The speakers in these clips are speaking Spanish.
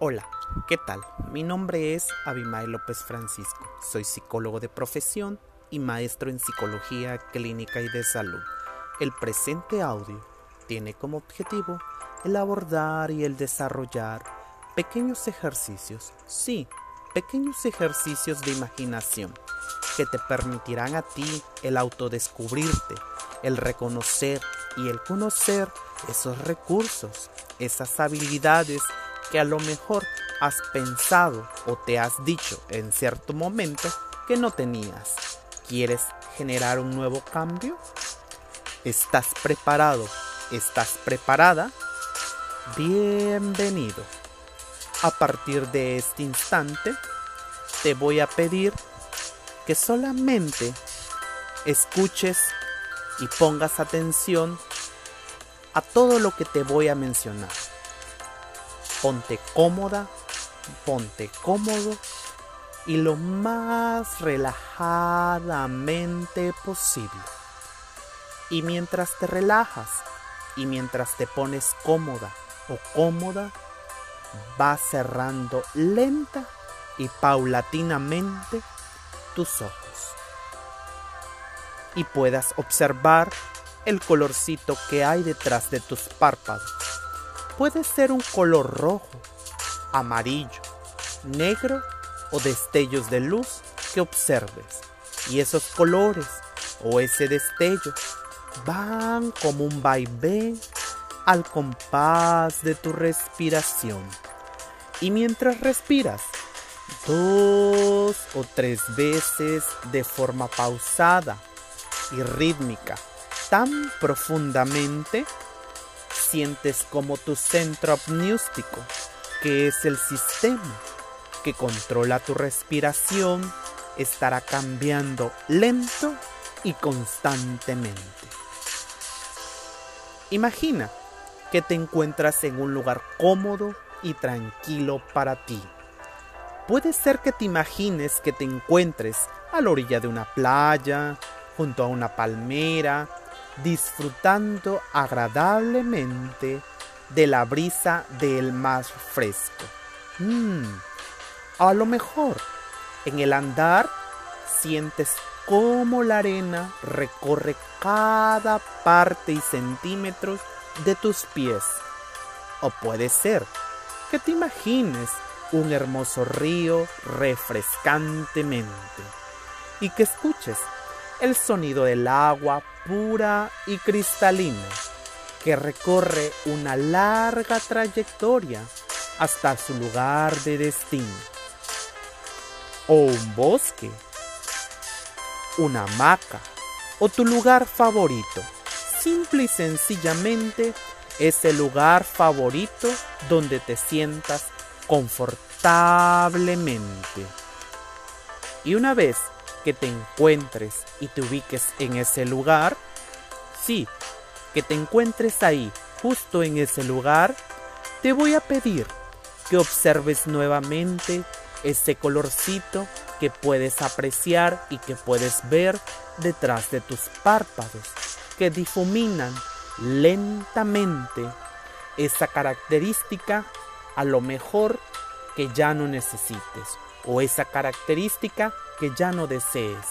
Hola, ¿qué tal? Mi nombre es Abimael López Francisco. Soy psicólogo de profesión y maestro en psicología clínica y de salud. El presente audio tiene como objetivo el abordar y el desarrollar pequeños ejercicios, sí, pequeños ejercicios de imaginación que te permitirán a ti el autodescubrirte, el reconocer y el conocer esos recursos, esas habilidades que a lo mejor has pensado o te has dicho en cierto momento que no tenías. ¿Quieres generar un nuevo cambio? ¿Estás preparado? ¿Estás preparada? Bienvenido. A partir de este instante, te voy a pedir que solamente escuches y pongas atención a todo lo que te voy a mencionar. Ponte cómoda, ponte cómodo y lo más relajadamente posible. Y mientras te relajas y mientras te pones cómoda o cómoda, vas cerrando lenta y paulatinamente tus ojos. Y puedas observar el colorcito que hay detrás de tus párpados puede ser un color rojo, amarillo, negro o destellos de luz que observes. Y esos colores o ese destello van como un vaivén al compás de tu respiración. Y mientras respiras, dos o tres veces de forma pausada y rítmica, tan profundamente, sientes como tu centro apnístico, que es el sistema que controla tu respiración, estará cambiando lento y constantemente. Imagina que te encuentras en un lugar cómodo y tranquilo para ti. Puede ser que te imagines que te encuentres a la orilla de una playa, junto a una palmera, disfrutando agradablemente de la brisa del mar fresco. Mm, a lo mejor en el andar sientes cómo la arena recorre cada parte y centímetros de tus pies. O puede ser que te imagines un hermoso río refrescantemente y que escuches el sonido del agua pura y cristalina que recorre una larga trayectoria hasta su lugar de destino. O un bosque, una hamaca o tu lugar favorito. Simple y sencillamente es el lugar favorito donde te sientas confortablemente. Y una vez que te encuentres y te ubiques en ese lugar, sí, que te encuentres ahí, justo en ese lugar, te voy a pedir que observes nuevamente ese colorcito que puedes apreciar y que puedes ver detrás de tus párpados, que difuminan lentamente esa característica a lo mejor que ya no necesites o esa característica que ya no desees.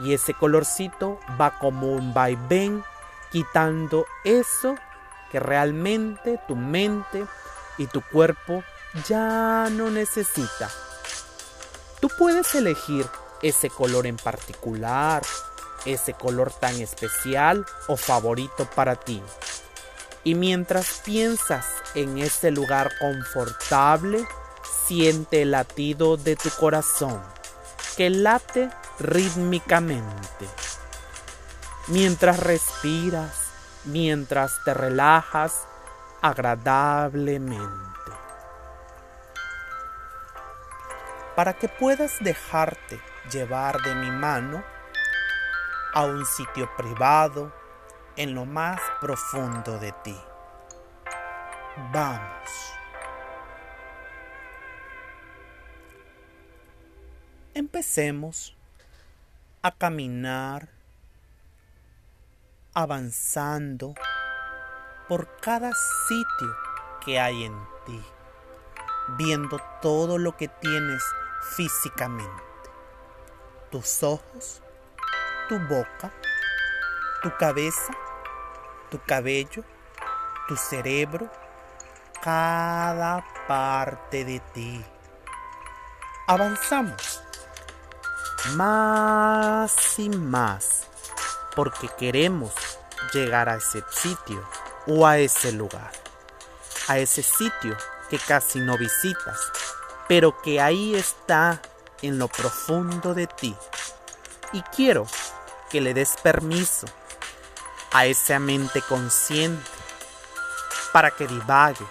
Y ese colorcito va como un vaivén quitando eso que realmente tu mente y tu cuerpo ya no necesita. Tú puedes elegir ese color en particular, ese color tan especial o favorito para ti. Y mientras piensas en ese lugar confortable, siente el latido de tu corazón que late rítmicamente. Mientras respiras, mientras te relajas agradablemente. Para que puedas dejarte llevar de mi mano a un sitio privado en lo más profundo de ti. Vamos. Empecemos a caminar avanzando por cada sitio que hay en ti. viendo todo lo que tienes físicamente. Tus ojos, tu boca, tu cabeza, tu cabello, tu cerebro, cada parte de ti. Avanzamos más y más porque queremos llegar a ese sitio o a ese lugar, a ese sitio que casi no visitas, pero que ahí está en lo profundo de ti. Y quiero que le des permiso a esa mente consciente para que divague,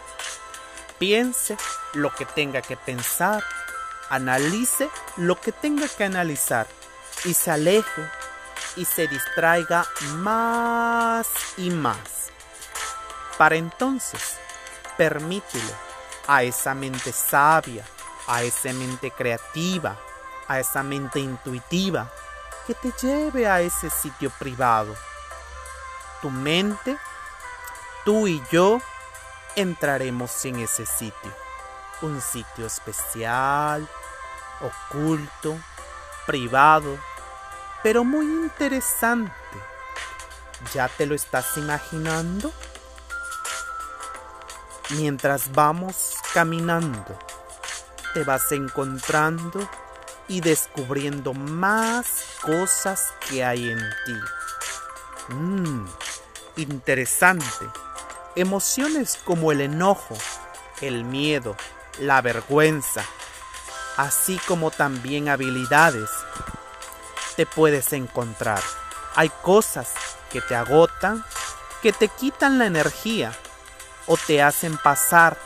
piense lo que tenga que pensar, analice lo que tenga que analizar y se aleje y se distraiga más y más. Para entonces, permítele a esa mente sabia, a esa mente creativa, a esa mente intuitiva, que te lleve a ese sitio privado. Tu mente, tú y yo entraremos en ese sitio. Un sitio especial, oculto, privado, pero muy interesante. ¿Ya te lo estás imaginando? Mientras vamos caminando, te vas encontrando y descubriendo más cosas que hay en ti. Mmm, interesante. Emociones como el enojo, el miedo, la vergüenza, así como también habilidades te puedes encontrar. Hay cosas que te agotan, que te quitan la energía o te hacen pasar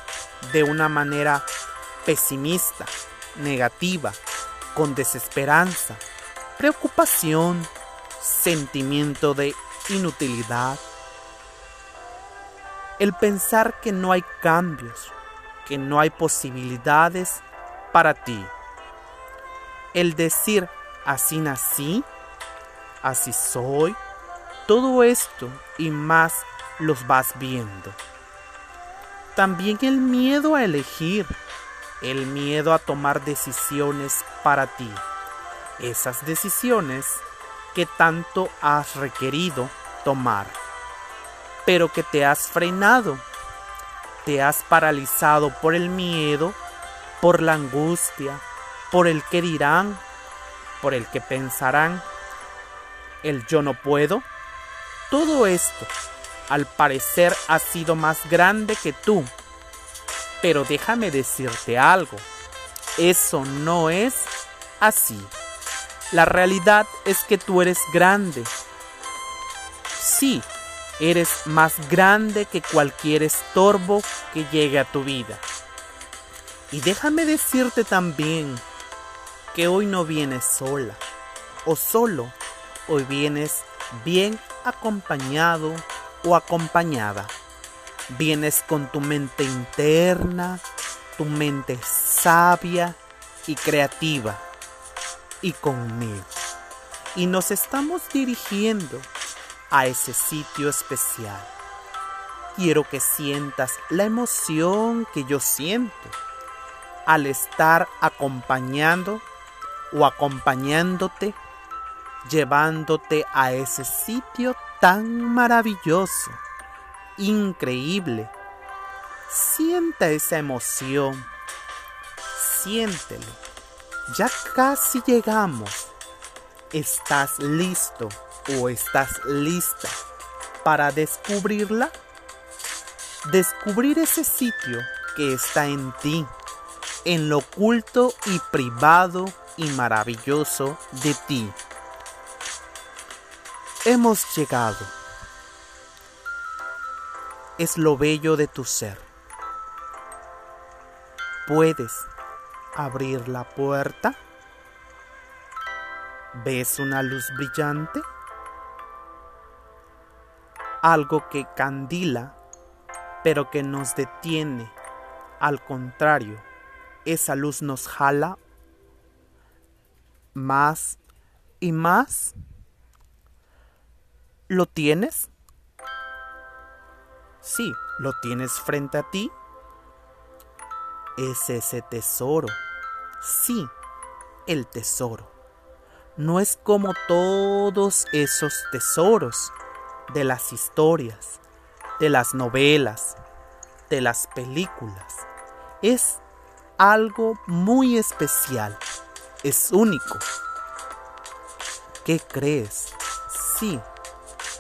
de una manera pesimista, negativa, con desesperanza, preocupación, sentimiento de inutilidad. El pensar que no hay cambios, que no hay posibilidades para ti. El decir así nací, así soy, todo esto y más los vas viendo. También el miedo a elegir, el miedo a tomar decisiones para ti. Esas decisiones que tanto has requerido tomar, pero que te has frenado, te has paralizado por el miedo, por la angustia, por el que dirán, por el que pensarán, el yo no puedo. Todo esto, al parecer, ha sido más grande que tú. Pero déjame decirte algo, eso no es así. La realidad es que tú eres grande. Sí, eres más grande que cualquier estorbo que llegue a tu vida. Y déjame decirte también que hoy no vienes sola o solo, hoy vienes bien acompañado o acompañada. Vienes con tu mente interna, tu mente sabia y creativa y conmigo. Y nos estamos dirigiendo a ese sitio especial. Quiero que sientas la emoción que yo siento al estar acompañando o acompañándote, llevándote a ese sitio tan maravilloso, increíble. Sienta esa emoción, siéntelo. Ya casi llegamos. ¿Estás listo o estás lista para descubrirla? Descubrir ese sitio que está en ti, en lo oculto y privado y maravilloso de ti. Hemos llegado. Es lo bello de tu ser. Puedes abrir la puerta. ¿Ves una luz brillante? Algo que candila, pero que nos detiene. Al contrario, esa luz nos jala más y más? ¿Lo tienes? Sí, lo tienes frente a ti. es ese tesoro. Sí, el tesoro. No es como todos esos tesoros de las historias, de las novelas, de las películas. Es algo muy especial. Es único. ¿Qué crees? Sí,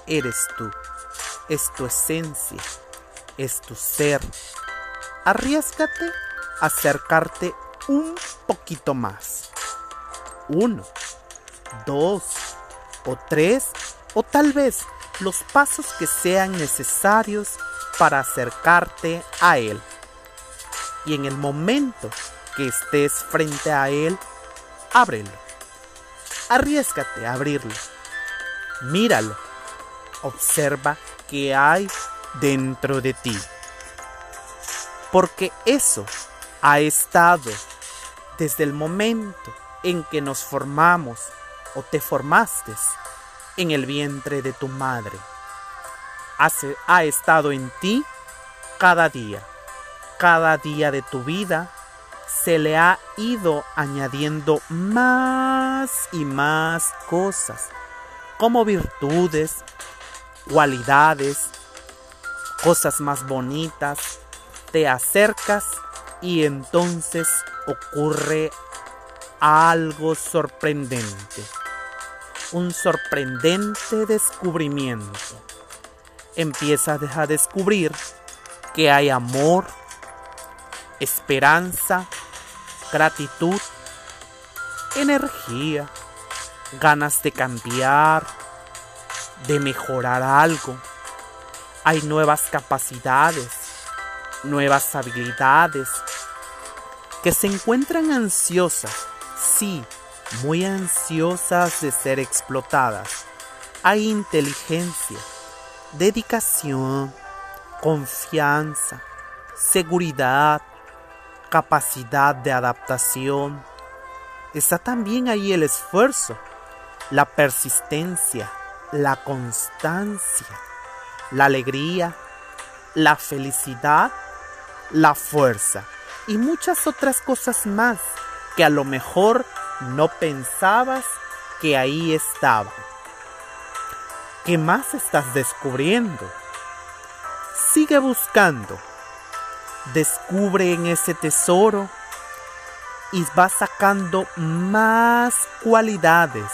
eres tú. Es tu esencia. Es tu ser. Arriesgate a acercarte un poquito más. Uno, dos o tres o tal vez los pasos que sean necesarios para acercarte a Él. Y en el momento que estés frente a Él, ábrelo. Arriesgate a abrirlo. Míralo. Observa qué hay dentro de ti. Porque eso ha estado desde el momento en que nos formamos o te formaste en el vientre de tu madre. ha estado en ti cada día. Cada día de tu vida se le ha ido añadiendo más y más cosas, como virtudes, cualidades, cosas más bonitas. Te acercas y entonces ocurre algo sorprendente un sorprendente descubrimiento. Empiezas a descubrir que hay amor, esperanza, gratitud, energía, ganas de cambiar, de mejorar algo. Hay nuevas capacidades, nuevas habilidades que se encuentran ansiosas, sí, muy ansiosas de ser explotadas. Hay inteligencia, dedicación, confianza, seguridad, capacidad de adaptación. Está también ahí el esfuerzo, la persistencia, la constancia, la alegría, la felicidad, la fuerza y muchas otras cosas más que a lo mejor no pensabas que ahí estaba. ¿Qué más estás descubriendo? Sigue buscando. Descubre en ese tesoro y vas sacando más cualidades.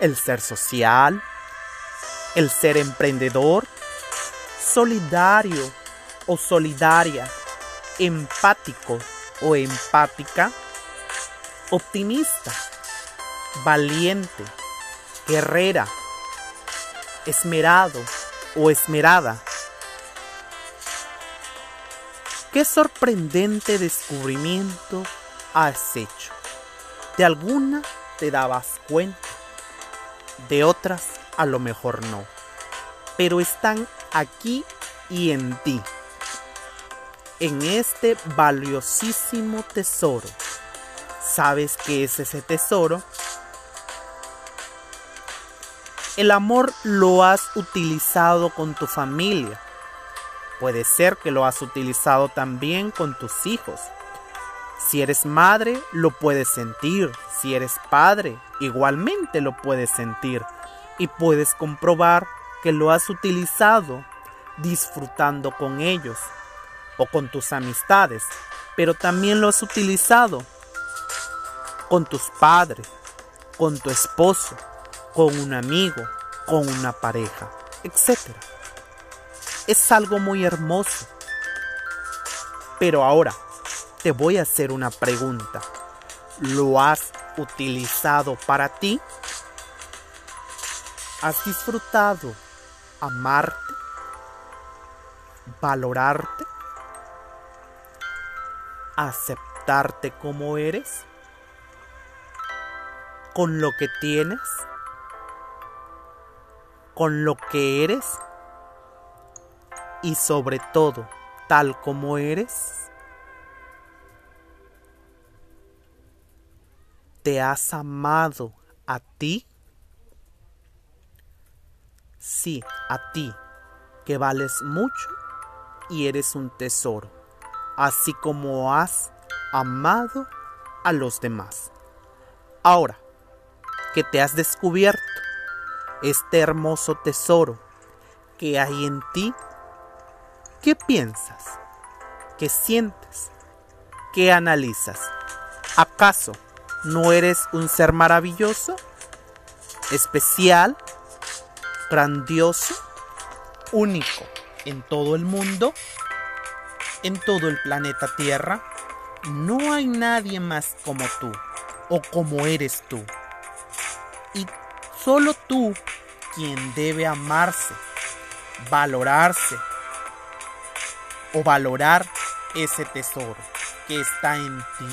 El ser social, el ser emprendedor, solidario o solidaria, empático o empática optimista, valiente, guerrera, esmerado o esmerada. Qué sorprendente descubrimiento has hecho. De alguna te dabas cuenta, de otras a lo mejor no, pero están aquí y en ti, en este valiosísimo tesoro sabes qué es ese tesoro. El amor lo has utilizado con tu familia. Puede ser que lo has utilizado también con tus hijos. Si eres madre, lo puedes sentir. Si eres padre, igualmente lo puedes sentir. Y puedes comprobar que lo has utilizado disfrutando con ellos o con tus amistades. Pero también lo has utilizado con tus padres, con tu esposo, con un amigo, con una pareja, etc. Es algo muy hermoso. Pero ahora te voy a hacer una pregunta. ¿Lo has utilizado para ti? ¿Has disfrutado amarte? ¿Valorarte? ¿Aceptarte como eres? con lo que tienes, con lo que eres y sobre todo tal como eres? ¿Te has amado a ti? Sí, a ti, que vales mucho y eres un tesoro. así como has amado a los demás. Ahora que te has descubierto este hermoso tesoro que hay en ti, ¿qué piensas? ¿Qué sientes? ¿Qué analizas? ¿Acaso no eres un ser maravilloso? ¿Especial? ¿Grandioso? ¿Único en todo el mundo? ¿En todo el planeta Tierra? No hay nadie más como tú o como eres tú. Y solo tú quien debe amarse, valorarse o valorar ese tesoro que está en ti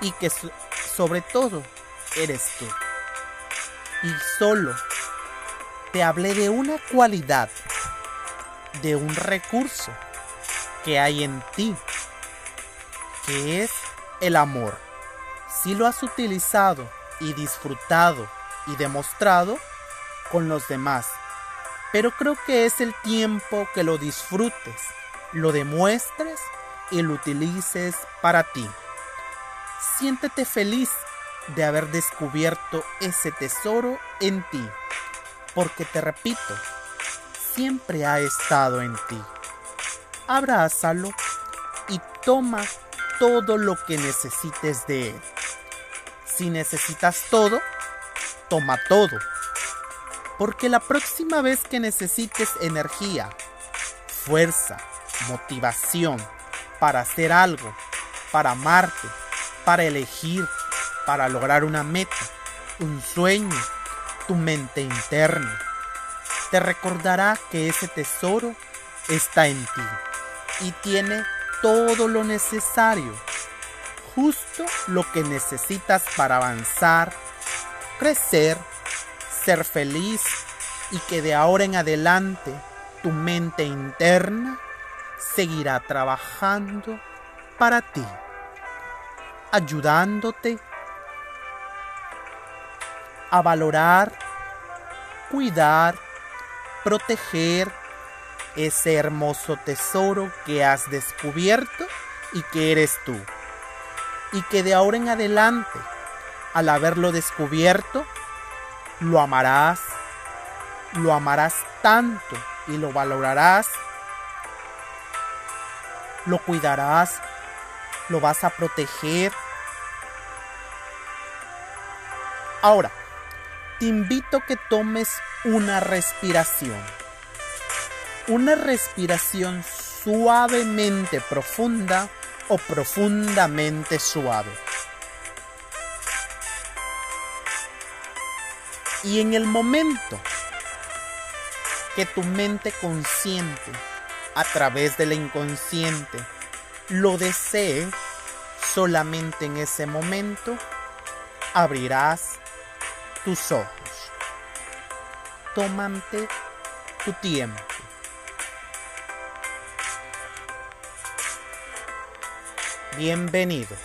y que sobre todo eres tú. Y solo te hablé de una cualidad, de un recurso que hay en ti, que es el amor. Si lo has utilizado y disfrutado y demostrado con los demás, pero creo que es el tiempo que lo disfrutes, lo demuestres y lo utilices para ti. Siéntete feliz de haber descubierto ese tesoro en ti, porque te repito, siempre ha estado en ti. Abrázalo y toma todo lo que necesites de él. Si necesitas todo, toma todo. Porque la próxima vez que necesites energía, fuerza, motivación para hacer algo, para amarte, para elegir, para lograr una meta, un sueño, tu mente interna, te recordará que ese tesoro está en ti y tiene todo lo necesario justo lo que necesitas para avanzar, crecer, ser feliz y que de ahora en adelante tu mente interna seguirá trabajando para ti, ayudándote a valorar, cuidar, proteger ese hermoso tesoro que has descubierto y que eres tú. Y que de ahora en adelante, al haberlo descubierto, lo amarás, lo amarás tanto y lo valorarás, lo cuidarás, lo vas a proteger. Ahora, te invito a que tomes una respiración. Una respiración suavemente profunda o profundamente suave. Y en el momento que tu mente consciente, a través de la inconsciente, lo desee, solamente en ese momento abrirás tus ojos. Tómate tu tiempo. Bienvenido.